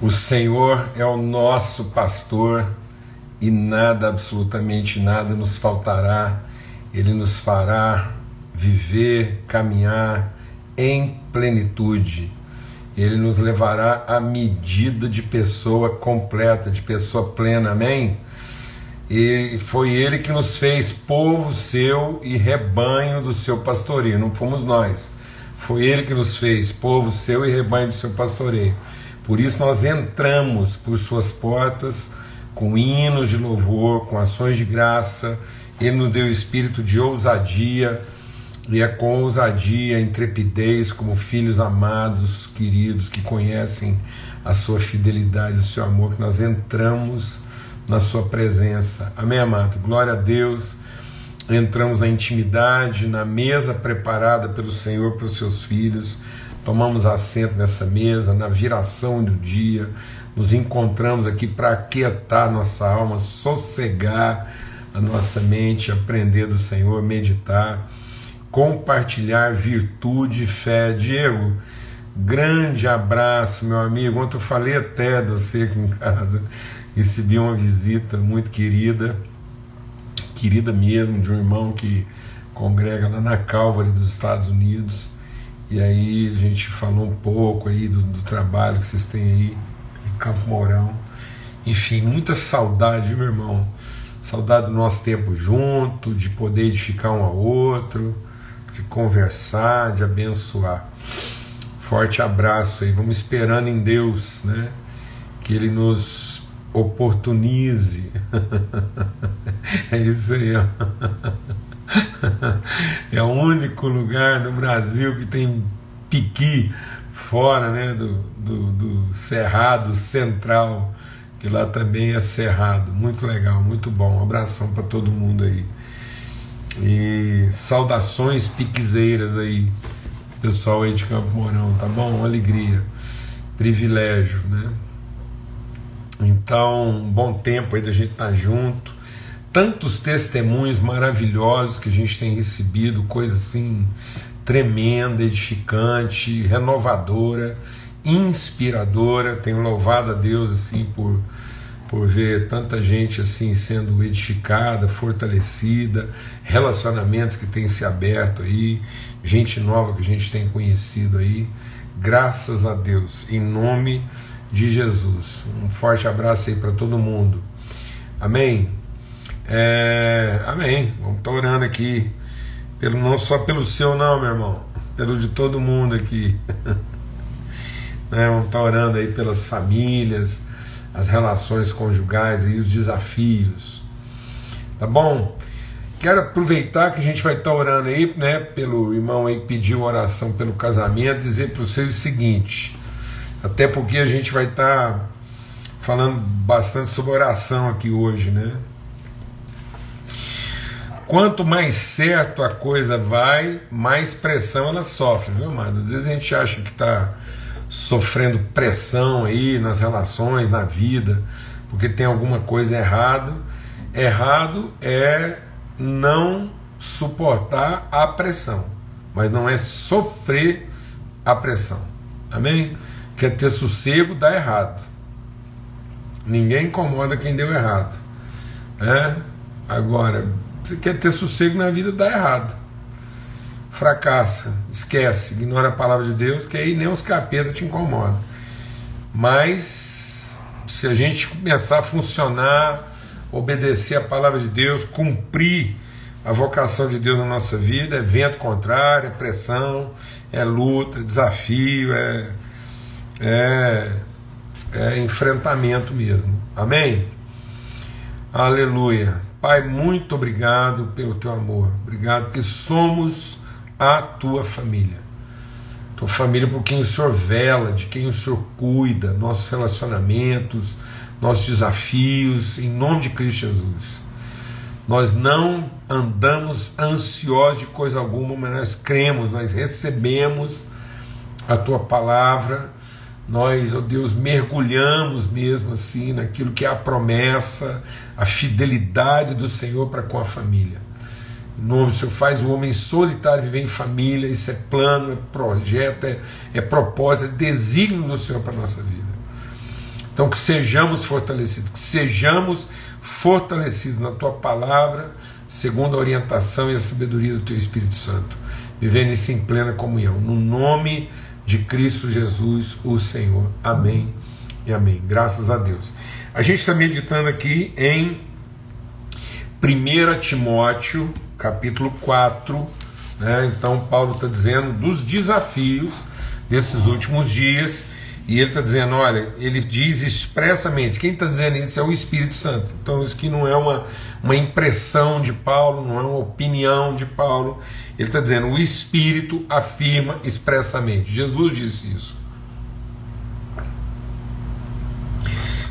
O Senhor é o nosso pastor e nada, absolutamente nada, nos faltará. Ele nos fará viver, caminhar em plenitude. Ele nos levará à medida de pessoa completa, de pessoa plena. Amém? E foi ele que nos fez povo seu e rebanho do seu pastoreio, não fomos nós. Foi ele que nos fez povo seu e rebanho do seu pastoreio. Por isso nós entramos por suas portas com hinos de louvor, com ações de graça. Ele nos deu espírito de ousadia, e é com ousadia, intrepidez, como filhos amados, queridos, que conhecem a sua fidelidade, o seu amor, que nós entramos na sua presença. Amém, amados? Glória a Deus. Entramos na intimidade, na mesa preparada pelo Senhor para os seus filhos tomamos assento nessa mesa, na viração do dia, nos encontramos aqui para aquietar nossa alma, sossegar a nossa mente, aprender do Senhor, meditar, compartilhar virtude fé. Diego, grande abraço, meu amigo. Ontem eu falei até de você aqui em casa, recebi uma visita muito querida, querida mesmo, de um irmão que congrega lá na Calvary dos Estados Unidos e aí a gente falou um pouco aí do, do trabalho que vocês têm aí em Campo Mourão. Enfim, muita saudade, meu irmão. Saudade do nosso tempo junto, de poder edificar um ao outro, de conversar, de abençoar. Forte abraço aí. Vamos esperando em Deus, né? Que Ele nos oportunize. é isso aí, ó. é o único lugar no Brasil que tem piqui fora né, do, do, do Cerrado Central, que lá também é cerrado. Muito legal, muito bom. Um abração para todo mundo aí. E saudações piquezeiras aí, pessoal aí de Campo Mourão, tá bom? Uma alegria, privilégio, né? Então, bom tempo aí da gente estar tá junto tantos testemunhos maravilhosos que a gente tem recebido, coisa assim tremenda, edificante, renovadora, inspiradora. Tenho louvado a Deus assim por por ver tanta gente assim sendo edificada, fortalecida, relacionamentos que têm se aberto aí, gente nova que a gente tem conhecido aí. Graças a Deus, em nome de Jesus. Um forte abraço aí para todo mundo. Amém. É, amém. Vamos estar orando aqui. Pelo, não só pelo seu, não, meu irmão. Pelo de todo mundo aqui. né, vamos estar orando aí pelas famílias, as relações conjugais e os desafios. Tá bom? Quero aproveitar que a gente vai estar orando aí, né, pelo irmão aí pediu oração pelo casamento, dizer para vocês o seguinte, até porque a gente vai estar falando bastante sobre oração aqui hoje, né? Quanto mais certo a coisa vai, mais pressão ela sofre, viu, mas Às vezes a gente acha que está sofrendo pressão aí nas relações, na vida, porque tem alguma coisa errado. Errado é não suportar a pressão, mas não é sofrer a pressão. Amém? Quer ter sossego, dá errado. Ninguém incomoda quem deu errado. É? Agora, você quer ter sossego na vida, dá errado. Fracassa, esquece, ignora a palavra de Deus, que aí nem os capetas te incomodam. Mas se a gente começar a funcionar, obedecer a palavra de Deus, cumprir a vocação de Deus na nossa vida, é vento contrário, é pressão, é luta, é desafio, é, é, é enfrentamento mesmo. Amém? Aleluia. Pai, muito obrigado pelo teu amor. Obrigado que somos a tua família. Tua família por quem o Senhor vela, de quem o Senhor cuida, nossos relacionamentos, nossos desafios, em nome de Cristo Jesus. Nós não andamos ansiosos de coisa alguma, mas nós cremos, nós recebemos a tua palavra nós, ó Deus, mergulhamos mesmo assim naquilo que é a promessa, a fidelidade do Senhor para com a família. Em nome do Senhor, faz o homem solitário viver em família, isso é plano, é projeto, é, é propósito, é desígnio do Senhor para a nossa vida. Então, que sejamos fortalecidos, que sejamos fortalecidos na tua palavra, segundo a orientação e a sabedoria do teu Espírito Santo, vivendo isso em plena comunhão. No nome de Cristo Jesus, o Senhor. Amém e amém. Graças a Deus. A gente está meditando aqui em 1 Timóteo, capítulo 4. Né? Então, Paulo está dizendo dos desafios desses últimos dias e ele está dizendo: olha, ele diz expressamente, quem está dizendo isso é o Espírito Santo. Então, isso aqui não é uma, uma impressão de Paulo, não é uma opinião de Paulo. Ele está dizendo: o Espírito afirma expressamente. Jesus disse isso.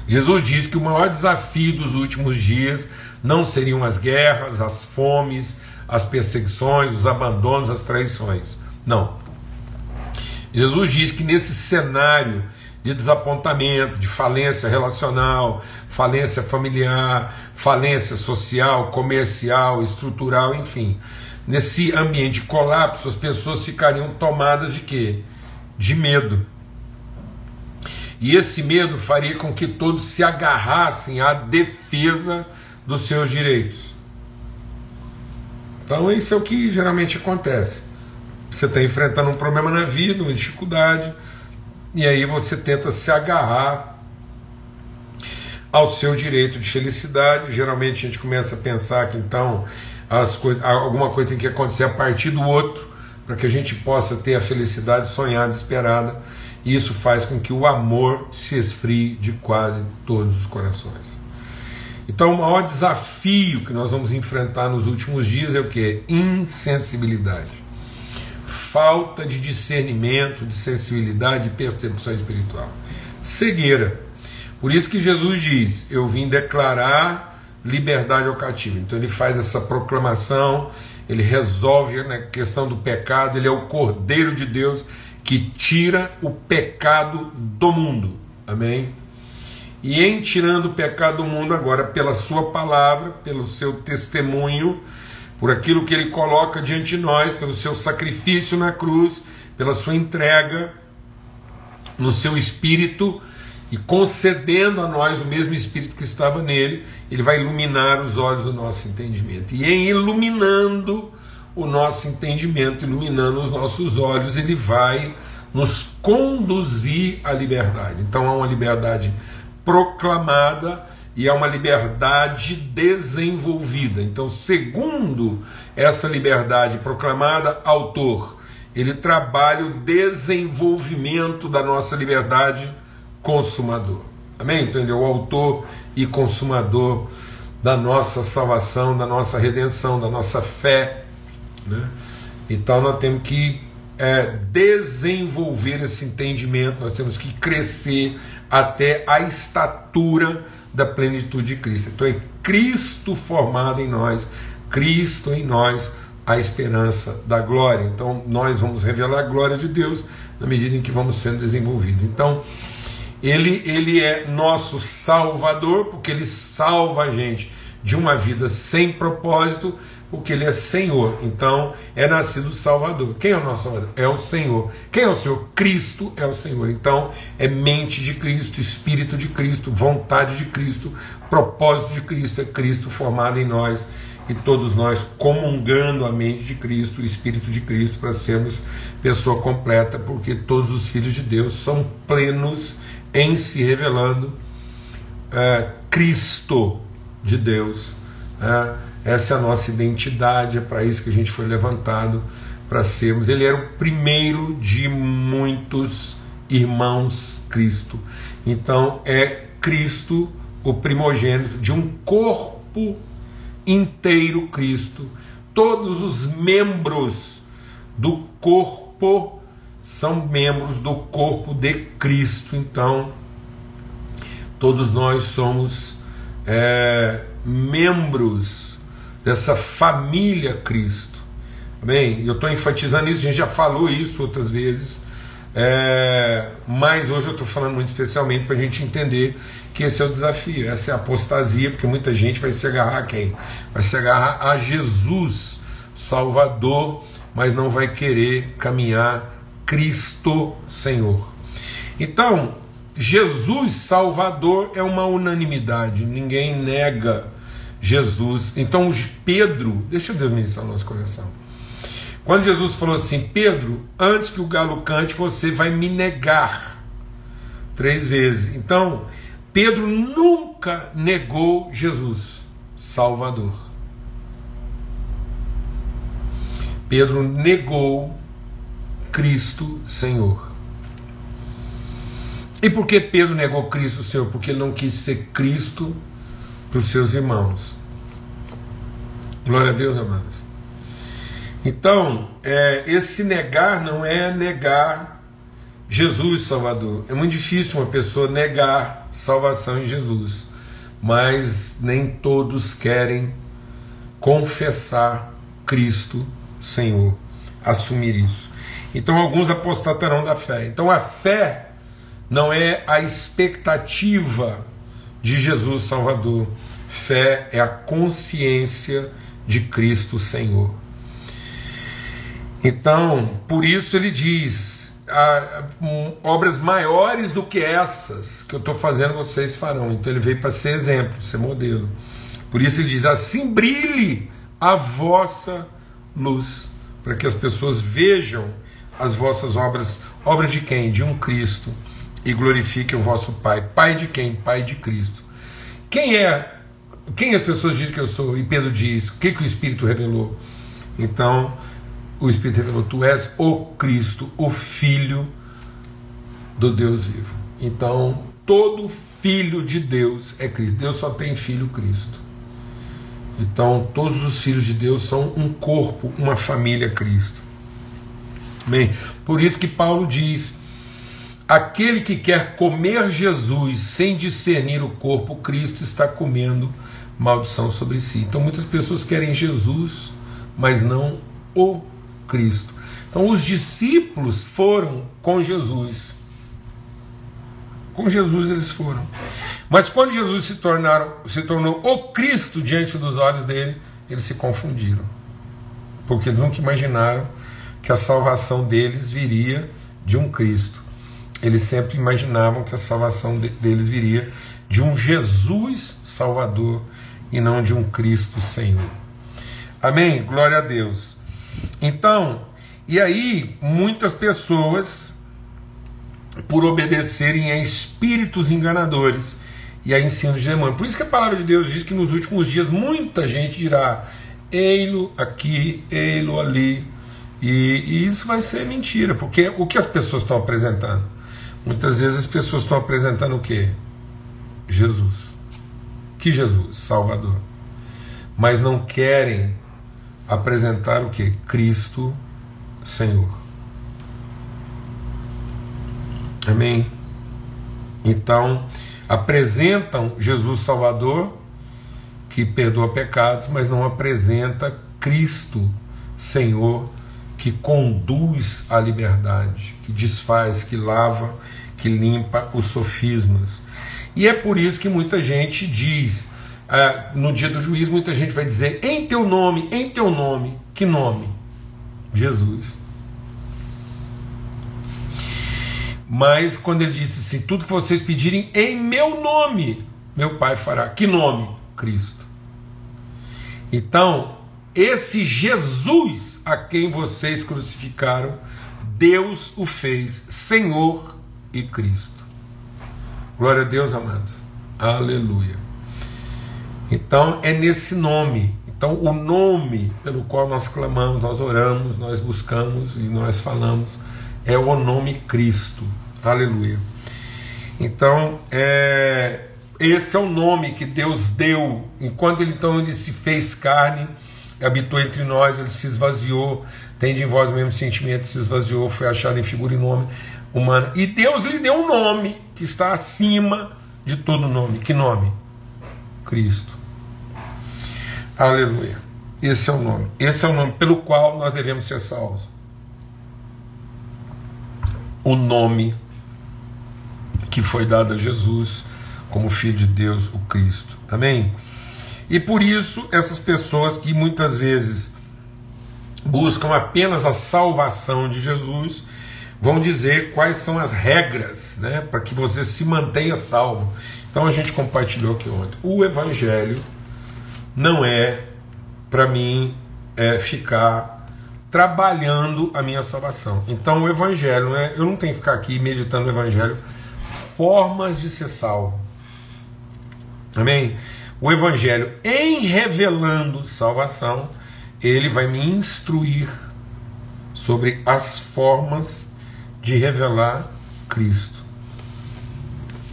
Jesus disse que o maior desafio dos últimos dias não seriam as guerras, as fomes, as perseguições, os abandonos, as traições. Não. Jesus diz que nesse cenário de desapontamento, de falência relacional, falência familiar, falência social, comercial, estrutural, enfim, nesse ambiente de colapso, as pessoas ficariam tomadas de quê? De medo. E esse medo faria com que todos se agarrassem à defesa dos seus direitos. Então, isso é o que geralmente acontece. Você está enfrentando um problema na vida, uma dificuldade, e aí você tenta se agarrar ao seu direito de felicidade. Geralmente a gente começa a pensar que então as coisas, alguma coisa tem que acontecer a partir do outro para que a gente possa ter a felicidade sonhada, esperada. E isso faz com que o amor se esfrie de quase todos os corações. Então, o maior desafio que nós vamos enfrentar nos últimos dias é o que? Insensibilidade falta de discernimento, de sensibilidade, de percepção espiritual. Cegueira. Por isso que Jesus diz: Eu vim declarar liberdade ao cativo. Então ele faz essa proclamação, ele resolve a questão do pecado, ele é o Cordeiro de Deus que tira o pecado do mundo. Amém? E em tirando o pecado do mundo, agora, pela Sua palavra, pelo seu testemunho, por aquilo que Ele coloca diante de nós, pelo seu sacrifício na cruz, pela sua entrega no seu espírito e concedendo a nós o mesmo espírito que estava nele, ele vai iluminar os olhos do nosso entendimento. E em iluminando o nosso entendimento, iluminando os nossos olhos, ele vai nos conduzir à liberdade. Então há uma liberdade proclamada e é uma liberdade desenvolvida. Então, segundo essa liberdade proclamada, autor, ele trabalha o desenvolvimento da nossa liberdade consumador. Amém? Entendeu? O autor e consumador da nossa salvação, da nossa redenção, da nossa fé. Né? Então nós temos que é, desenvolver esse entendimento, nós temos que crescer até a estatura da plenitude de Cristo. Então é Cristo formado em nós, Cristo em nós, a esperança da glória. Então nós vamos revelar a glória de Deus na medida em que vamos sendo desenvolvidos. Então ele, ele é nosso Salvador, porque ele salva a gente de uma vida sem propósito, porque ele é Senhor. Então, é nascido Salvador. Quem é o nosso Salvador? É o Senhor. Quem é o Senhor? Cristo é o Senhor. Então, é mente de Cristo, espírito de Cristo, vontade de Cristo, propósito de Cristo, é Cristo formado em nós e todos nós comungando a mente de Cristo, o espírito de Cristo para sermos pessoa completa, porque todos os filhos de Deus são plenos em se revelando é, Cristo de Deus. É, essa é a nossa identidade, é para isso que a gente foi levantado para sermos. Ele era o primeiro de muitos irmãos Cristo. Então é Cristo o primogênito de um corpo inteiro Cristo. Todos os membros do corpo são membros do corpo de Cristo. Então, todos nós somos é, membros dessa família Cristo. Bem, eu estou enfatizando isso, a gente já falou isso outras vezes, é, mas hoje eu estou falando muito especialmente para a gente entender que esse é o desafio, essa é a apostasia, porque muita gente vai se agarrar a quem? Vai se agarrar a Jesus, Salvador, mas não vai querer caminhar Cristo Senhor. Então, Jesus Salvador é uma unanimidade, ninguém nega Jesus. Então, Pedro, deixa Deus ministrar o nosso coração. Quando Jesus falou assim: Pedro, antes que o galo cante, você vai me negar três vezes. Então, Pedro nunca negou Jesus, Salvador. Pedro negou Cristo Senhor. E por que Pedro negou Cristo Senhor? Porque ele não quis ser Cristo para os seus irmãos. Glória a Deus, amados. Então, é, esse negar não é negar Jesus Salvador. É muito difícil uma pessoa negar salvação em Jesus, mas nem todos querem confessar Cristo Senhor, assumir isso. Então, alguns apostatarão da fé. Então, a fé não é a expectativa de Jesus Salvador. Fé é a consciência de Cristo Senhor. Então, por isso ele diz: ah, um, obras maiores do que essas que eu estou fazendo, vocês farão. Então ele veio para ser exemplo, ser modelo. Por isso ele diz: assim brilhe a vossa luz, para que as pessoas vejam as vossas obras. Obras de quem? De um Cristo e glorifiquem o vosso Pai. Pai de quem? Pai de Cristo. Quem é? Quem as pessoas dizem que eu sou? E Pedro diz: o que, que o Espírito revelou? Então, o Espírito revelou: tu és o Cristo, o Filho do Deus vivo. Então, todo filho de Deus é Cristo. Deus só tem filho Cristo. Então, todos os filhos de Deus são um corpo, uma família Cristo. Amém? Por isso que Paulo diz Aquele que quer comer Jesus sem discernir o corpo, Cristo está comendo maldição sobre si. Então muitas pessoas querem Jesus, mas não o Cristo. Então os discípulos foram com Jesus. Com Jesus eles foram. Mas quando Jesus se, tornaram, se tornou o Cristo diante dos olhos dele, eles se confundiram. Porque nunca imaginaram que a salvação deles viria de um Cristo eles sempre imaginavam que a salvação deles viria de um Jesus Salvador e não de um Cristo Senhor. Amém? Glória a Deus. Então, e aí, muitas pessoas, por obedecerem a espíritos enganadores e a ensinos de demônio. Por isso que a palavra de Deus diz que nos últimos dias muita gente dirá: ei-lo aqui, ei-lo ali. E, e isso vai ser mentira, porque o que as pessoas estão apresentando? Muitas vezes as pessoas estão apresentando o que? Jesus. Que Jesus? Salvador. Mas não querem apresentar o que? Cristo Senhor. Amém? Então, apresentam Jesus Salvador, que perdoa pecados, mas não apresenta Cristo Senhor, que conduz à liberdade, que desfaz, que lava que limpa os sofismas. E é por isso que muita gente diz, ah, no dia do juízo, muita gente vai dizer, em teu nome, em teu nome. Que nome? Jesus. Mas quando ele disse assim: tudo que vocês pedirem em meu nome, meu Pai fará. Que nome? Cristo. Então, esse Jesus a quem vocês crucificaram, Deus o fez Senhor e Cristo. Glória a Deus, amados. Aleluia. Então é nesse nome. Então o nome pelo qual nós clamamos, nós oramos, nós buscamos e nós falamos é o nome Cristo. Aleluia. Então é, esse é o nome que Deus deu. Enquanto ele então ele se fez carne, habitou entre nós, ele se esvaziou, tem de vós o mesmo sentimento, se esvaziou, foi achado em figura e nome humana. E Deus lhe deu um nome que está acima de todo nome. Que nome? Cristo. Aleluia. Esse é o nome. Esse é o nome pelo qual nós devemos ser salvos. O nome que foi dado a Jesus como Filho de Deus, o Cristo. Amém? E por isso, essas pessoas que muitas vezes buscam apenas a salvação de Jesus, vão dizer quais são as regras né, para que você se mantenha salvo. Então a gente compartilhou aqui ontem. O Evangelho não é para mim é, ficar trabalhando a minha salvação. Então o Evangelho, não é, eu não tenho que ficar aqui meditando o Evangelho, formas de ser salvo. Amém? O Evangelho, em revelando salvação, ele vai me instruir sobre as formas de revelar Cristo.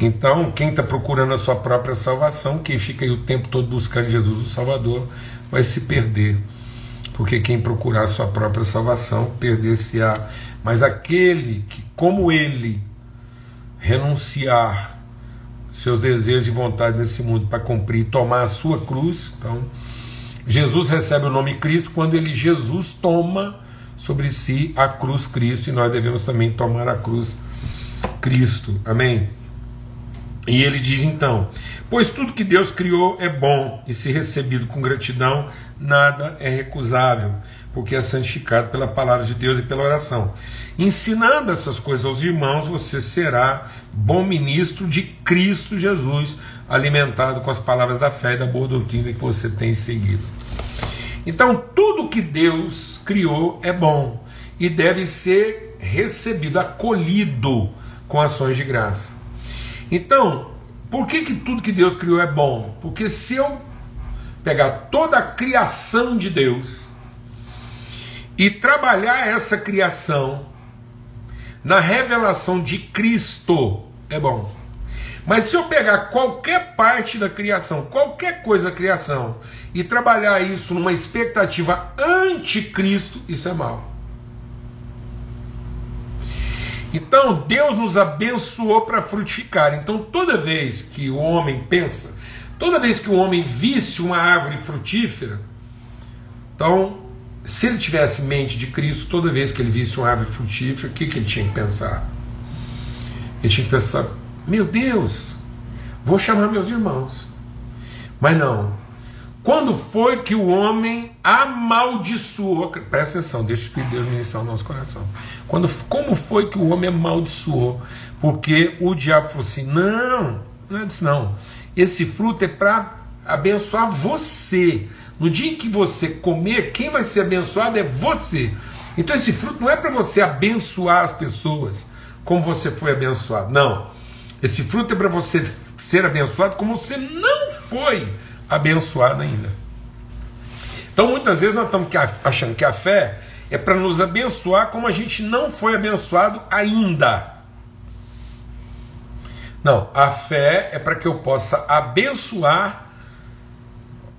Então, quem está procurando a sua própria salvação, quem fica aí o tempo todo buscando Jesus o Salvador, vai se perder. Porque quem procurar a sua própria salvação, perder-se-á. Mas aquele que, como ele, renunciar seus desejos e vontades nesse mundo para cumprir e tomar a sua cruz. Então, Jesus recebe o nome Cristo quando ele, Jesus, toma sobre si a cruz Cristo e nós devemos também tomar a cruz Cristo. Amém? E ele diz então: Pois tudo que Deus criou é bom, e se recebido com gratidão, nada é recusável, porque é santificado pela palavra de Deus e pela oração. Ensinando essas coisas aos irmãos, você será bom ministro de Cristo Jesus, alimentado com as palavras da fé e da boa doutrina que você tem seguido. Então, tudo que Deus criou é bom e deve ser recebido, acolhido com ações de graça. Então, por que, que tudo que Deus criou é bom? Porque se eu pegar toda a criação de Deus e trabalhar essa criação na revelação de Cristo, é bom. Mas se eu pegar qualquer parte da criação, qualquer coisa da criação, e trabalhar isso numa expectativa anticristo, isso é mal. Então Deus nos abençoou para frutificar. Então toda vez que o homem pensa, toda vez que o homem visse uma árvore frutífera, então se ele tivesse mente de Cristo, toda vez que ele visse uma árvore frutífera, o que, que ele tinha que pensar? Ele tinha que pensar: meu Deus, vou chamar meus irmãos. Mas não. Quando foi que o homem amaldiçoou? Presta atenção, deixa o Espírito de Deus ministrar o nosso coração. Quando, como foi que o homem amaldiçoou? Porque o diabo falou assim: não, não é disso não. Esse fruto é para abençoar você. No dia em que você comer, quem vai ser abençoado é você. Então esse fruto não é para você abençoar as pessoas como você foi abençoado. Não. Esse fruto é para você ser abençoado como você não foi abençoado ainda. Então muitas vezes nós estamos achando que a fé é para nos abençoar como a gente não foi abençoado ainda. Não, a fé é para que eu possa abençoar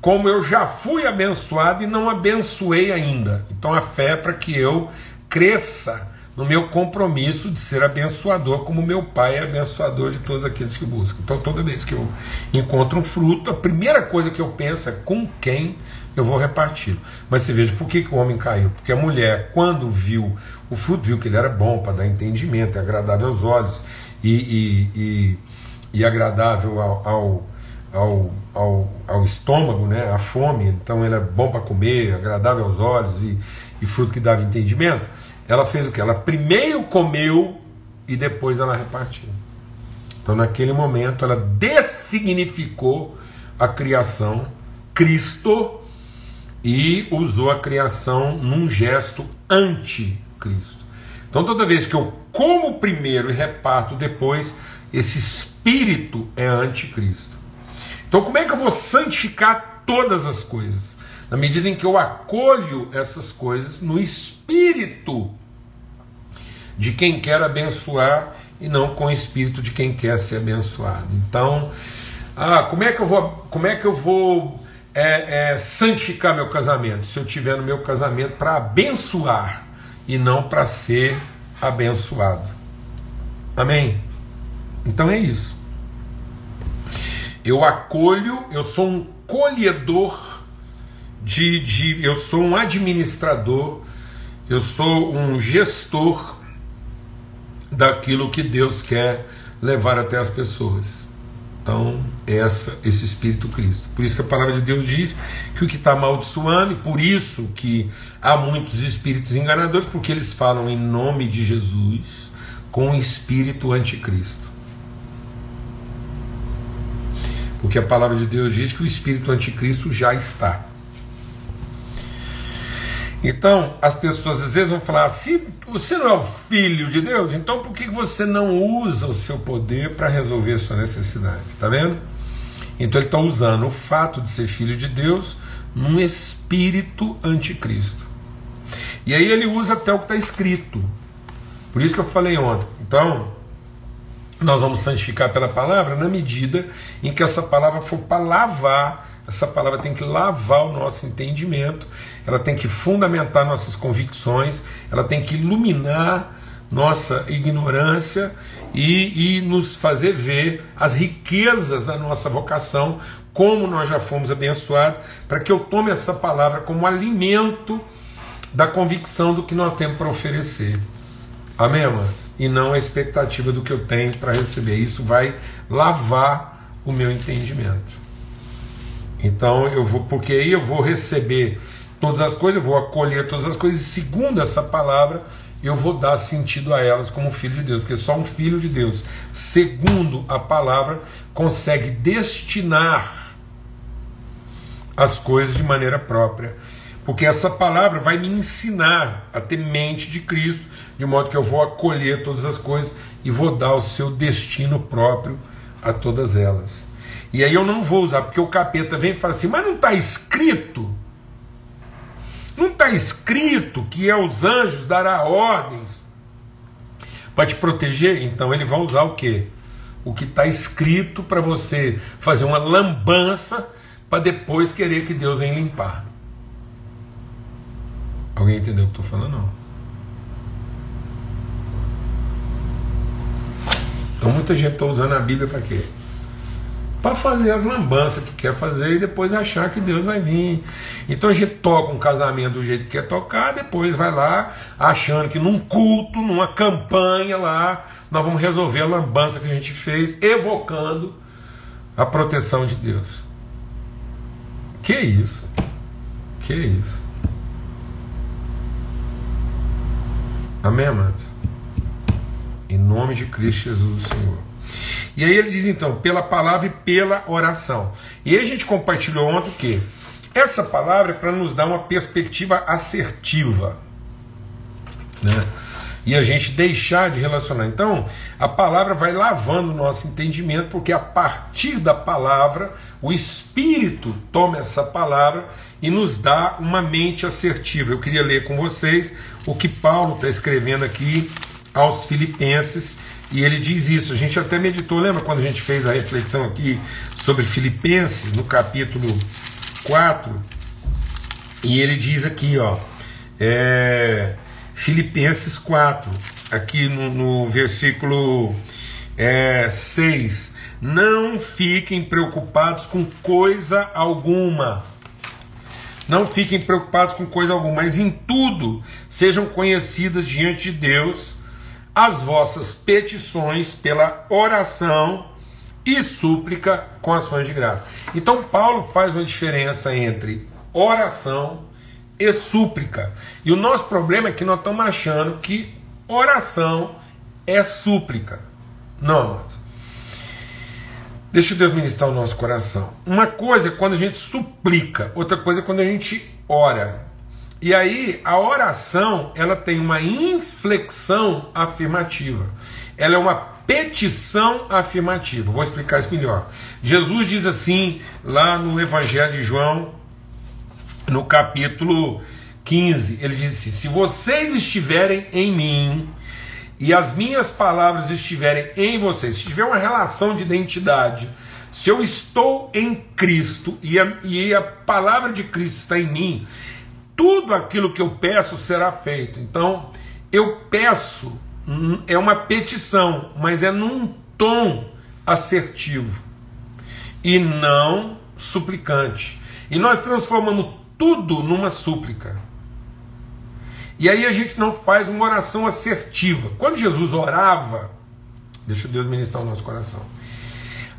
como eu já fui abençoado e não abençoei ainda. Então a fé é para que eu cresça no meu compromisso de ser abençoador, como meu pai é abençoador de todos aqueles que buscam. Então toda vez que eu encontro um fruto, a primeira coisa que eu penso é com quem eu vou repartir. Mas você veja, por que, que o homem caiu? Porque a mulher, quando viu o fruto, viu que ele era bom para dar entendimento, é agradável aos olhos e, e, e, e agradável ao, ao ao, ao, ao estômago, né, a fome, então ele é bom para comer, agradável aos olhos e, e fruto que dava entendimento, ela fez o que? Ela primeiro comeu e depois ela repartiu. Então naquele momento ela dessignificou a criação, Cristo, e usou a criação num gesto anti-Cristo. Então toda vez que eu como primeiro e reparto depois, esse espírito é anticristo. Então, como é que eu vou santificar todas as coisas? Na medida em que eu acolho essas coisas no espírito de quem quer abençoar e não com o espírito de quem quer ser abençoado. Então, ah, como é que eu vou, como é que eu vou é, é, santificar meu casamento? Se eu tiver no meu casamento para abençoar e não para ser abençoado. Amém? Então é isso. Eu acolho, eu sou um colhedor de, de eu sou um administrador, eu sou um gestor daquilo que Deus quer levar até as pessoas. Então, essa, esse Espírito Cristo. Por isso que a palavra de Deus diz que o que está amaldiçoando, e por isso que há muitos espíritos enganadores, porque eles falam em nome de Jesus com o espírito anticristo. Porque a palavra de Deus diz que o espírito anticristo já está. Então, as pessoas às vezes vão falar: se você não é o filho de Deus, então por que você não usa o seu poder para resolver sua necessidade? Tá vendo? Então ele está usando o fato de ser filho de Deus num espírito anticristo. E aí ele usa até o que está escrito. Por isso que eu falei ontem. Então, nós vamos santificar pela palavra na medida em que essa palavra for para lavar essa palavra tem que lavar o nosso entendimento, ela tem que fundamentar nossas convicções, ela tem que iluminar nossa ignorância e, e nos fazer ver as riquezas da nossa vocação, como nós já fomos abençoados, para que eu tome essa palavra como alimento da convicção do que nós temos para oferecer. Amém, amados? E não a expectativa do que eu tenho para receber. Isso vai lavar o meu entendimento. Então eu vou, porque aí eu vou receber todas as coisas, eu vou acolher todas as coisas, e segundo essa palavra, eu vou dar sentido a elas como filho de Deus, porque só um filho de Deus, segundo a palavra, consegue destinar as coisas de maneira própria. Porque essa palavra vai me ensinar a ter mente de Cristo, de modo que eu vou acolher todas as coisas e vou dar o seu destino próprio a todas elas. E aí eu não vou usar, porque o capeta vem e fala assim, mas não está escrito. Não está escrito que é os anjos dará ordens para te proteger? Então ele vai usar o quê? O que está escrito para você fazer uma lambança para depois querer que Deus venha limpar. Alguém entendeu o que estou falando? Não. Então muita gente está usando a Bíblia para quê? Para fazer as lambanças que quer fazer e depois achar que Deus vai vir. Então a gente toca um casamento do jeito que quer tocar, depois vai lá achando que num culto, numa campanha lá, nós vamos resolver a lambança que a gente fez, evocando a proteção de Deus. Que isso? Que isso? Amém, amados? Em nome de Cristo Jesus, Senhor. E aí ele diz então, pela palavra e pela oração. E aí a gente compartilhou ontem que? Essa palavra é para nos dar uma perspectiva assertiva. Né? E a gente deixar de relacionar. Então, a palavra vai lavando o nosso entendimento, porque a partir da palavra, o Espírito toma essa palavra e nos dá uma mente assertiva. Eu queria ler com vocês o que Paulo está escrevendo aqui aos Filipenses e ele diz isso. A gente até meditou, lembra quando a gente fez a reflexão aqui sobre Filipenses, no capítulo 4? E ele diz aqui, ó, é, Filipenses 4, aqui no, no versículo é, 6. Não fiquem preocupados com coisa alguma. Não fiquem preocupados com coisa alguma, mas em tudo sejam conhecidas diante de Deus as vossas petições pela oração e súplica com ações de graça. Então Paulo faz uma diferença entre oração e súplica. E o nosso problema é que nós estamos achando que oração é súplica. Não, amados. Deixa Deus ministrar o nosso coração. Uma coisa é quando a gente suplica, outra coisa é quando a gente ora. E aí a oração ela tem uma inflexão afirmativa. Ela é uma petição afirmativa. Vou explicar isso melhor. Jesus diz assim lá no Evangelho de João, no capítulo 15, ele diz assim: Se vocês estiverem em mim e as minhas palavras estiverem em vocês, se tiver uma relação de identidade, se eu estou em Cristo e a, e a palavra de Cristo está em mim, tudo aquilo que eu peço será feito. Então, eu peço, hum, é uma petição, mas é num tom assertivo e não suplicante. E nós transformamos tudo numa súplica. E aí a gente não faz uma oração assertiva. Quando Jesus orava, deixa Deus ministrar o nosso coração.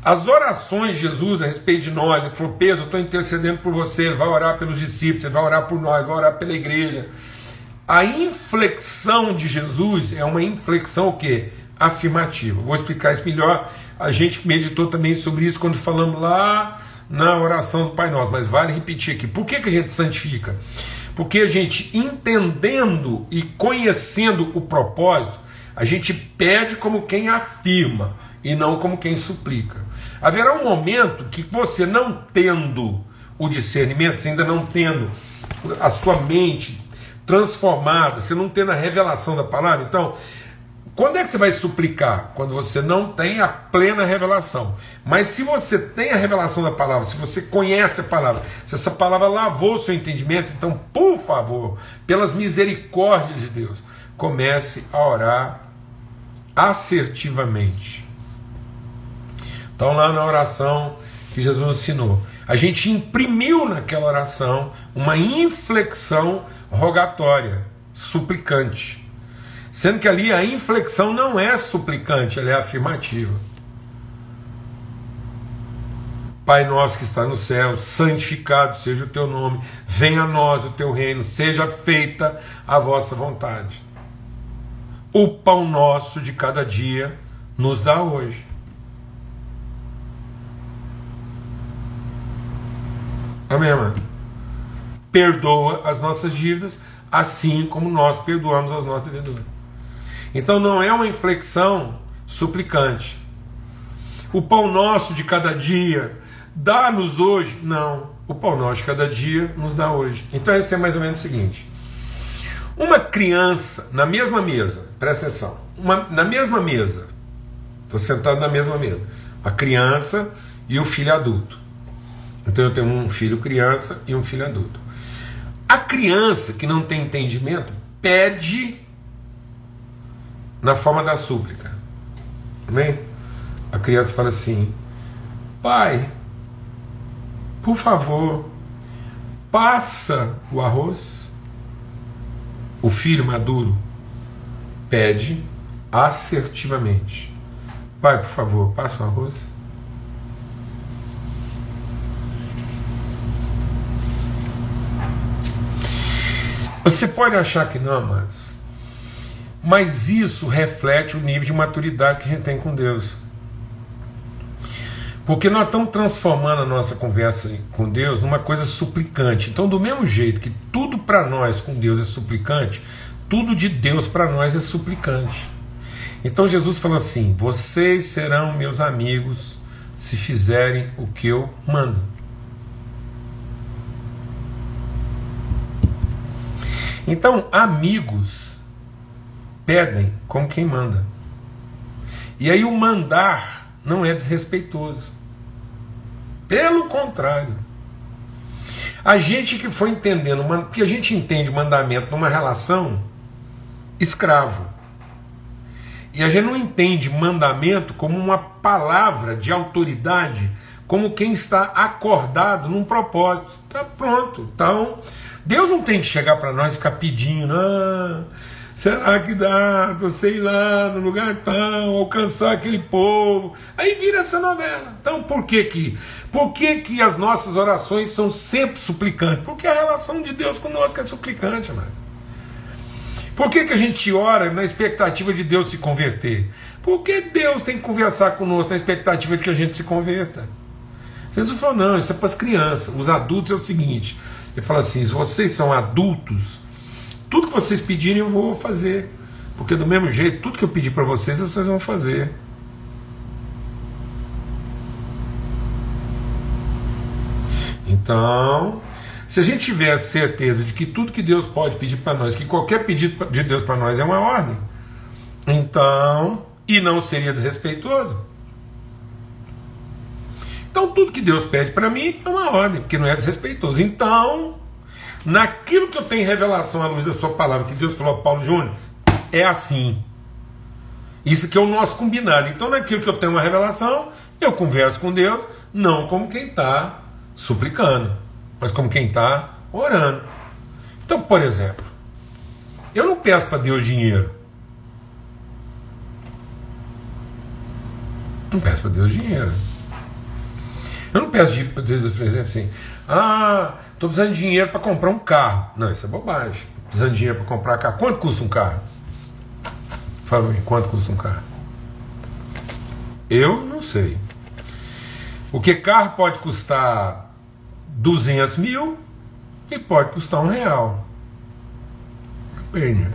As orações de Jesus a respeito de nós, ele falou: Pedro, eu estou intercedendo por você, ele vai orar pelos discípulos, ele vai orar por nós, vai orar pela igreja. A inflexão de Jesus é uma inflexão o quê? Afirmativa. Vou explicar isso melhor. A gente meditou também sobre isso quando falamos lá na oração do Pai Nosso, mas vale repetir aqui. Por que, que a gente santifica? Porque a gente entendendo e conhecendo o propósito, a gente pede como quem afirma e não como quem suplica. Haverá um momento que você não tendo o discernimento, você ainda não tendo a sua mente transformada, você não tendo a revelação da palavra, então quando é que você vai suplicar? Quando você não tem a plena revelação. Mas se você tem a revelação da palavra, se você conhece a palavra, se essa palavra lavou o seu entendimento, então, por favor, pelas misericórdias de Deus, comece a orar assertivamente. Então, lá na oração que Jesus ensinou, a gente imprimiu naquela oração uma inflexão rogatória, suplicante. Sendo que ali a inflexão não é suplicante, ela é afirmativa. Pai nosso que está no céu, santificado seja o teu nome, venha a nós o teu reino, seja feita a vossa vontade. O pão nosso de cada dia nos dá hoje. Amém, mano? Perdoa as nossas dívidas, assim como nós perdoamos aos nossos devedores. Então não é uma inflexão suplicante. O pão nosso de cada dia dá-nos hoje. Não. O pão nosso de cada dia nos dá hoje. Então esse é mais ou menos o seguinte. Uma criança na mesma mesa, presta atenção, uma, na mesma mesa, estou sentado na mesma mesa, a criança e o filho adulto. Então eu tenho um filho criança e um filho adulto. A criança que não tem entendimento pede na forma da súplica. Amém? A criança fala assim: Pai, por favor, passa o arroz. O filho maduro pede assertivamente: Pai, por favor, passa o arroz. Você pode achar que não, mas mas isso reflete o nível de maturidade que a gente tem com Deus. Porque nós estamos transformando a nossa conversa com Deus numa coisa suplicante. Então, do mesmo jeito que tudo para nós com Deus é suplicante, tudo de Deus para nós é suplicante. Então Jesus falou assim: Vocês serão meus amigos se fizerem o que eu mando. Então, amigos pedem como quem manda. E aí o mandar não é desrespeitoso. Pelo contrário. A gente que foi entendendo, porque a gente entende mandamento numa relação escravo. E a gente não entende mandamento como uma palavra de autoridade, como quem está acordado num propósito. Tá pronto. Então, Deus não tem que chegar para nós e ficar pedindo, ah, Será que dá para você ir lá no lugar tal, alcançar aquele povo? Aí vira essa novela. Então por que que, por que, que as nossas orações são sempre suplicantes? Porque a relação de Deus conosco é suplicante, mano. Por que, que a gente ora na expectativa de Deus se converter? Porque Deus tem que conversar conosco na expectativa de que a gente se converta. Jesus falou: não, isso é para as crianças. Os adultos é o seguinte: ele fala assim, se vocês são adultos, tudo que vocês pedirem eu vou fazer. Porque do mesmo jeito, tudo que eu pedir para vocês, vocês vão fazer. Então, se a gente tiver a certeza de que tudo que Deus pode pedir para nós, que qualquer pedido de Deus para nós é uma ordem, então, e não seria desrespeitoso. Então, tudo que Deus pede para mim é uma ordem, porque não é desrespeitoso. Então, naquilo que eu tenho revelação à luz da sua palavra, que Deus falou Paulo Júnior, é assim. Isso que é o nosso combinado. Então, naquilo que eu tenho uma revelação, eu converso com Deus, não como quem está suplicando, mas como quem está orando. Então, por exemplo, eu não peço para Deus dinheiro. Não peço para Deus dinheiro. Eu não peço dinheiro, por exemplo, assim, ah, estou precisando de dinheiro para comprar um carro. Não, isso é bobagem. Precisando de dinheiro para comprar carro. Quanto custa um carro? Fala aí, quanto custa um carro? Eu não sei. O que carro pode custar 200 mil e pode custar um real. Perna.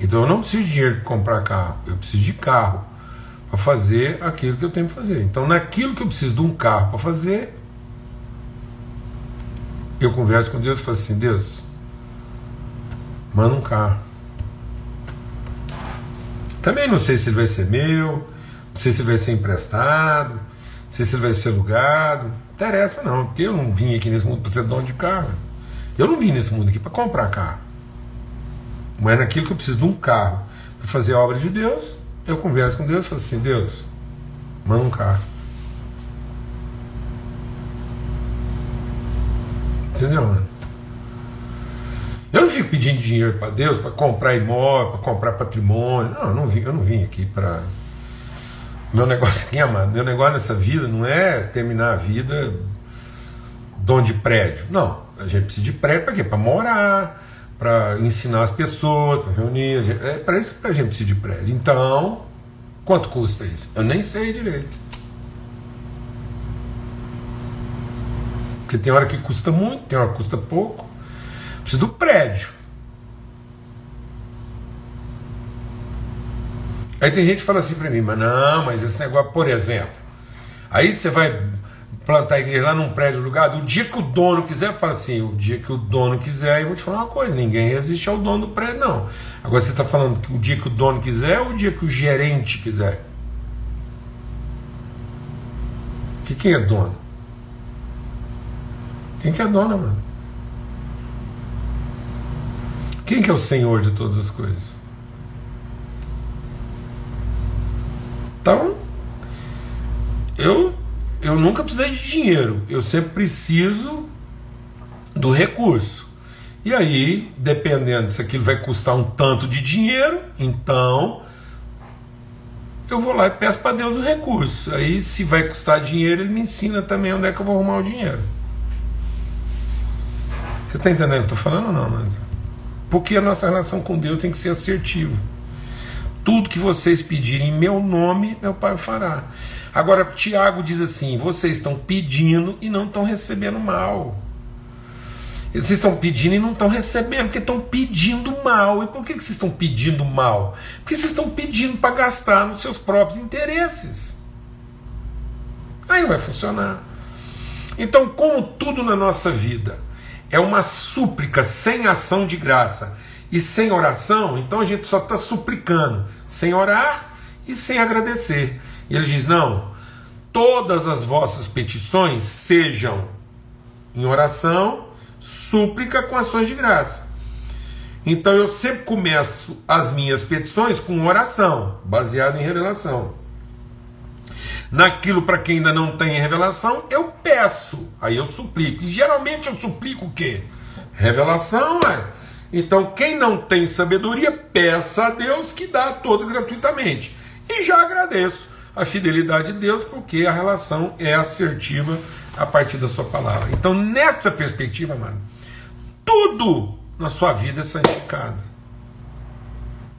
Então eu não preciso de dinheiro para comprar carro, eu preciso de carro para fazer aquilo que eu tenho que fazer. Então, naquilo que eu preciso de um carro para fazer, eu converso com Deus e falo assim: Deus, manda um carro. Também não sei se ele vai ser meu, não sei se ele vai ser emprestado, não sei se ele vai ser alugado. Não interessa não, porque eu não vim aqui nesse mundo para ser dono de carro. Eu não vim nesse mundo aqui para comprar carro. Mas naquilo que eu preciso de um carro para fazer a obra de Deus, eu converso com Deus e falo assim: Deus, manda um carro. Entendeu, mano? Eu não fico pedindo dinheiro para Deus para comprar imóvel, para comprar patrimônio. Não, eu não vim, eu não vim aqui para. Meu negócio aqui, amado, meu negócio nessa vida não é terminar a vida dono de prédio. Não, a gente precisa de prédio para quê? Para morar, para ensinar as pessoas, para reunir. É para isso que a gente precisa de prédio. Então, quanto custa isso? Eu nem sei direito. Porque tem hora que custa muito, tem hora que custa pouco. Preciso do prédio. Aí tem gente que fala assim para mim, mas não, mas esse negócio, por exemplo, aí você vai plantar a igreja lá num prédio alugado, o dia que o dono quiser, fala assim, o dia que o dono quiser, eu vou te falar uma coisa, ninguém resiste ao dono do prédio, não. Agora você está falando que o dia que o dono quiser ou o dia que o gerente quiser? Que quem é dono? Quem que é dono, mano? Quem que é o Senhor de todas as coisas? Então, eu eu nunca precisei de dinheiro, eu sempre preciso do recurso. E aí, dependendo se aquilo vai custar um tanto de dinheiro, então eu vou lá e peço para Deus o recurso. Aí, se vai custar dinheiro, Ele me ensina também onde é que eu vou arrumar o dinheiro. Você está entendendo o que eu estou falando ou não, mas Porque a nossa relação com Deus tem que ser assertiva. Tudo que vocês pedirem em meu nome, meu Pai fará. Agora, Tiago diz assim: vocês estão pedindo e não estão recebendo mal. Vocês estão pedindo e não estão recebendo, porque estão pedindo mal. E por que vocês estão pedindo mal? Porque vocês estão pedindo para gastar nos seus próprios interesses. Aí não vai funcionar. Então, como tudo na nossa vida é uma súplica sem ação de graça e sem oração, então a gente só está suplicando, sem orar e sem agradecer. E ele diz: não, todas as vossas petições sejam em oração, súplica com ações de graça. Então eu sempre começo as minhas petições com oração, baseada em revelação. Naquilo para quem ainda não tem revelação, eu peço, aí eu suplico. E geralmente eu suplico o quê? Revelação é. Então quem não tem sabedoria, peça a Deus que dá a todos gratuitamente. E já agradeço a fidelidade de Deus, porque a relação é assertiva a partir da sua palavra. Então, nessa perspectiva, mano, tudo na sua vida é santificado.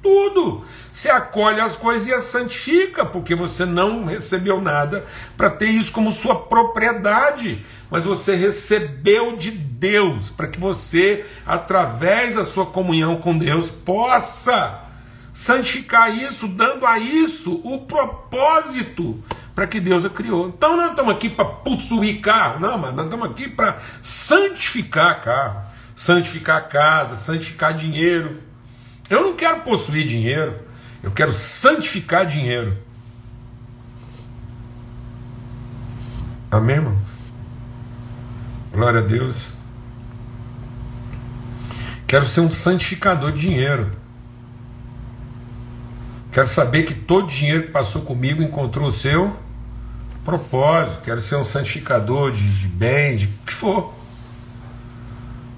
Tudo. Você acolhe as coisas e as santifica, porque você não recebeu nada para ter isso como sua propriedade, mas você recebeu de Deus, para que você, através da sua comunhão com Deus, possa santificar isso, dando a isso o propósito para que Deus a criou. Então nós estamos aqui para possuir carro, não, mas nós estamos aqui para santificar carro, santificar casa, santificar dinheiro. Eu não quero possuir dinheiro, eu quero santificar dinheiro. Amém, irmãos? Glória a Deus. Quero ser um santificador de dinheiro. Quero saber que todo dinheiro que passou comigo encontrou o seu propósito. Quero ser um santificador de, de bem, de o que for.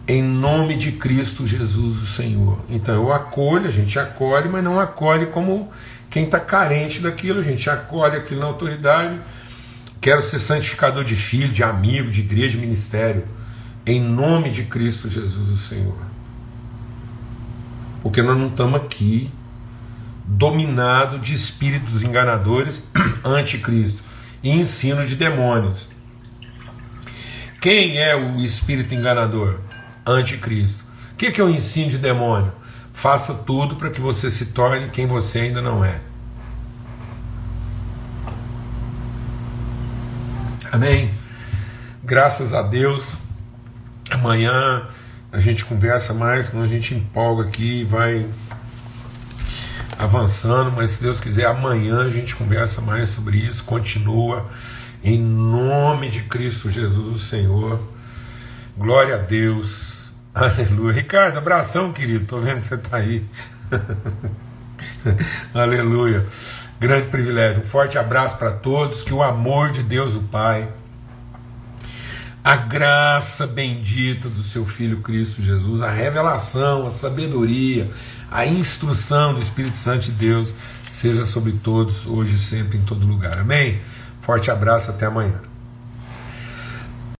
Em nome de Cristo Jesus, o Senhor. Então eu acolho, a gente acolhe, mas não acolhe como quem está carente daquilo, a gente acolhe aquilo na autoridade, Quero ser santificador de filho, de amigo, de igreja, de ministério. Em nome de Cristo Jesus, o Senhor. Porque nós não estamos aqui dominado de espíritos enganadores, anticristo e ensino de demônios. Quem é o espírito enganador? Anticristo. O que é o ensino de demônio? Faça tudo para que você se torne quem você ainda não é. Amém? Graças a Deus. Amanhã a gente conversa mais, senão a gente empolga aqui e vai avançando, mas se Deus quiser, amanhã a gente conversa mais sobre isso, continua em nome de Cristo Jesus, o Senhor. Glória a Deus. Aleluia. Ricardo, abração, querido. Tô vendo que você está aí. Aleluia. Grande privilégio. Um forte abraço para todos. Que o amor de Deus, o Pai, a graça bendita do seu Filho Cristo Jesus, a revelação, a sabedoria, a instrução do Espírito Santo de Deus seja sobre todos, hoje e sempre, em todo lugar. Amém? Forte abraço, até amanhã.